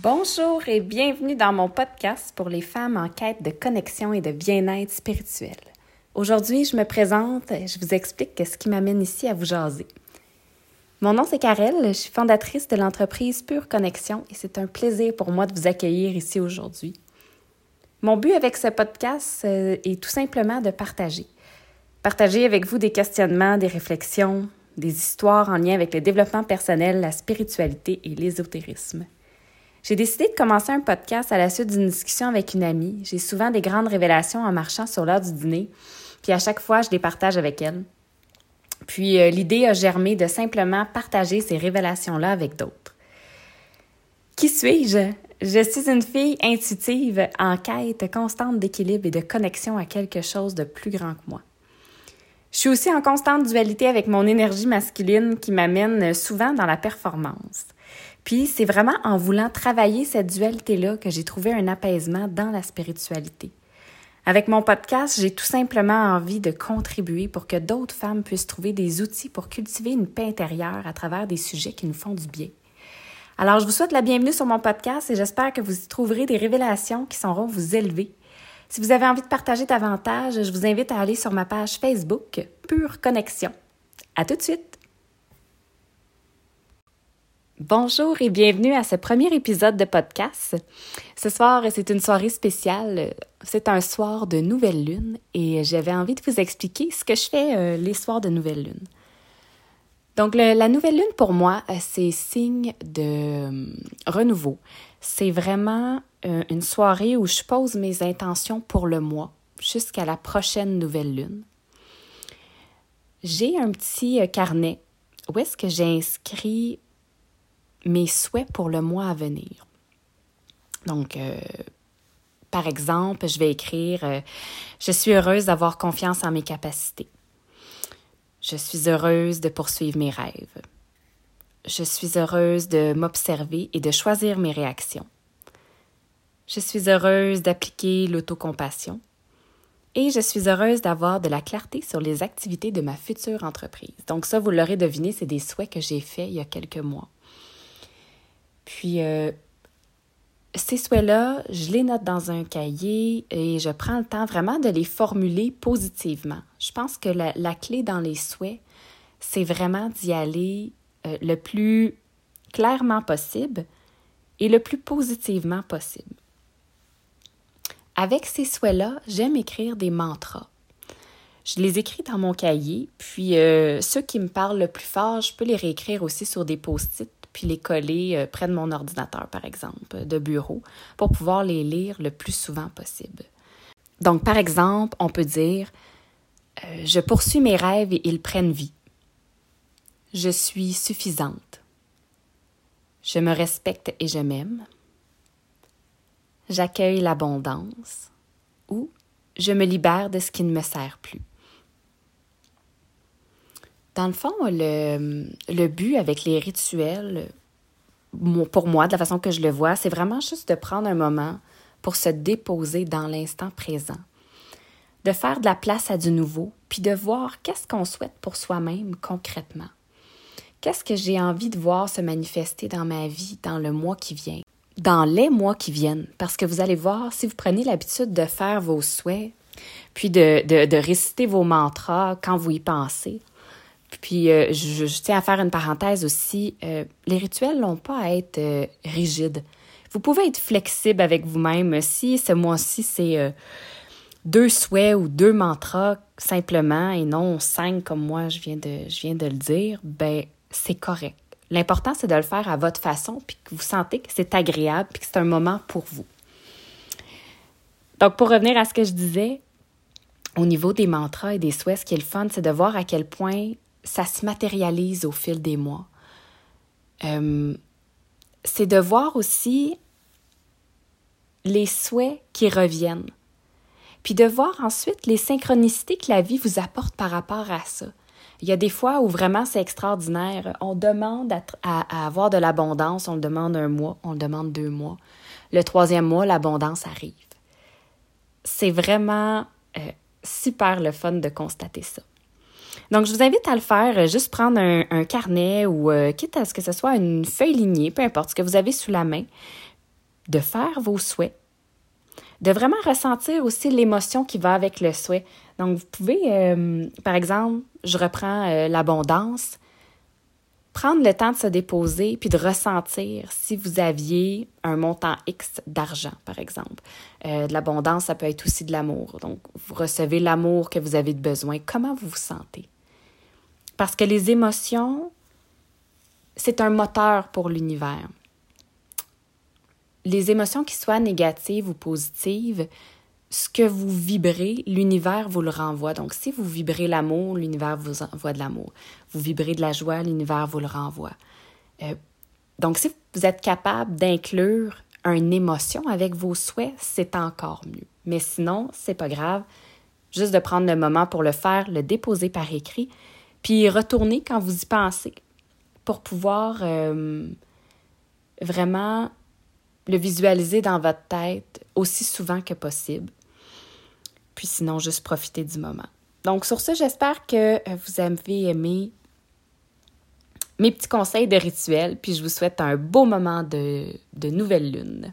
Bonjour et bienvenue dans mon podcast pour les femmes en quête de connexion et de bien-être spirituel. Aujourd'hui, je me présente, et je vous explique ce qui m'amène ici à vous jaser. Mon nom c'est Karel, je suis fondatrice de l'entreprise Pure Connexion et c'est un plaisir pour moi de vous accueillir ici aujourd'hui. Mon but avec ce podcast euh, est tout simplement de partager. Partager avec vous des questionnements, des réflexions, des histoires en lien avec le développement personnel, la spiritualité et l'ésotérisme. J'ai décidé de commencer un podcast à la suite d'une discussion avec une amie. J'ai souvent des grandes révélations en marchant sur l'heure du dîner, puis à chaque fois, je les partage avec elle. Puis euh, l'idée a germé de simplement partager ces révélations-là avec d'autres. Qui suis-je? Je suis une fille intuitive en quête constante d'équilibre et de connexion à quelque chose de plus grand que moi. Je suis aussi en constante dualité avec mon énergie masculine qui m'amène souvent dans la performance. Puis c'est vraiment en voulant travailler cette dualité-là que j'ai trouvé un apaisement dans la spiritualité. Avec mon podcast, j'ai tout simplement envie de contribuer pour que d'autres femmes puissent trouver des outils pour cultiver une paix intérieure à travers des sujets qui nous font du bien. Alors, je vous souhaite la bienvenue sur mon podcast et j'espère que vous y trouverez des révélations qui sauront vous élever. Si vous avez envie de partager davantage, je vous invite à aller sur ma page Facebook Pure Connexion. À tout de suite! Bonjour et bienvenue à ce premier épisode de podcast. Ce soir, c'est une soirée spéciale. C'est un soir de nouvelle lune et j'avais envie de vous expliquer ce que je fais euh, les soirs de nouvelle lune. Donc, la nouvelle lune pour moi, euh, c'est signe de euh, renouveau. C'est vraiment une soirée où je pose mes intentions pour le mois jusqu'à la prochaine nouvelle lune. J'ai un petit carnet où est-ce que j'ai inscrit mes souhaits pour le mois à venir. Donc, euh, par exemple, je vais écrire euh, Je suis heureuse d'avoir confiance en mes capacités. Je suis heureuse de poursuivre mes rêves. Je suis heureuse de m'observer et de choisir mes réactions. Je suis heureuse d'appliquer l'autocompassion. Et je suis heureuse d'avoir de la clarté sur les activités de ma future entreprise. Donc ça, vous l'aurez deviné, c'est des souhaits que j'ai faits il y a quelques mois. Puis, euh, ces souhaits-là, je les note dans un cahier et je prends le temps vraiment de les formuler positivement. Je pense que la, clé dans les souhaits, c'est vraiment d'y aller euh, le plus clairement possible et le plus positivement possible. Avec ces souhaits-là, j'aime écrire des mantras. Je les écris dans mon cahier, puis euh, ceux qui me parlent le plus fort, je peux les réécrire aussi sur des post-it puis les coller euh, près de mon ordinateur, par exemple, de bureau, pour pouvoir les lire le plus souvent possible. Donc, par exemple, on peut dire euh, Je poursuis mes rêves et ils prennent vie. Je suis suffisante. Je me respecte et je m'aime. J'accueille l'abondance ou je me libère de ce qui ne me sert plus. Dans le fond, le, but avec les rituels, pour moi, de la façon que je le vois, c'est vraiment juste de prendre un moment pour se déposer dans l'instant présent, de faire de la place à du nouveau, puis de voir qu'est-ce qu'on souhaite pour soi-même concrètement. Qu'est-ce que j'ai envie de voir se manifester dans ma vie dans le mois qui vient, dans les mois qui viennent, parce que vous allez voir, si vous prenez l'habitude de faire vos souhaits, puis de, de réciter vos mantras quand vous y pensez, puis, euh, je, tiens à faire une parenthèse aussi. Euh, les rituels n'ont pas à être euh, rigides. Vous pouvez être flexible avec vous-même. Si ce mois-ci, c'est deux souhaits ou deux mantras simplement et non cinq comme moi, je viens de, je viens de le dire, ben c'est correct. L'important, c'est de le faire à votre façon, puis que vous sentez que c'est agréable, puis que c'est un moment pour vous. Donc, pour revenir à ce que je disais, au niveau des mantras et des souhaits, ce qui est le fun, c'est de voir à quel point ça se matérialise au fil des mois. Euh, c'est de voir aussi les souhaits qui reviennent, puis de voir ensuite les synchronicités que la vie vous apporte par rapport à ça. Il y a des fois où vraiment c'est extraordinaire. On demande à, avoir de l'abondance, on le demande un mois, on le demande deux mois. Le troisième mois, l'abondance arrive. C'est vraiment euh, super le fun de constater ça. Donc, je vous invite à le faire, euh, juste prendre un, carnet ou euh, quitte à ce que ce soit une feuille lignée, peu importe ce que vous avez sous la main. de faire vos souhaits, de vraiment ressentir aussi l'émotion qui va avec le souhait. Donc, vous pouvez, euh, par exemple, je reprends l'abondance, prendre le temps de se déposer puis de ressentir si vous aviez un montant X d'argent, par exemple. Euh, de l'abondance, ça peut être aussi de l'amour. Donc, vous recevez l'amour que vous avez de besoin. Comment vous vous sentez? Parce que les émotions, c'est un moteur pour l'univers. Les émotions qui soient négatives ou positives, ce que vous vibrez, l'univers vous le renvoie. Donc, si vous vibrez l'amour, l'univers vous envoie de l'amour. Vous vibrez de la joie, l'univers vous le renvoie. Euh, donc, si vous êtes capable d'inclure une émotion avec vos souhaits, c'est encore mieux. Mais sinon, c'est pas grave. Juste de prendre le moment pour le faire, le déposer par écrit, puis retourner quand vous y pensez pour pouvoir euh, vraiment le visualiser dans votre tête aussi souvent que possible puis sinon, juste profiter du moment. Donc, sur ce, j'espère que euh, vous avez aimé mes petits conseils de rituel, puis je vous souhaite un beau moment de, de nouvelle lune.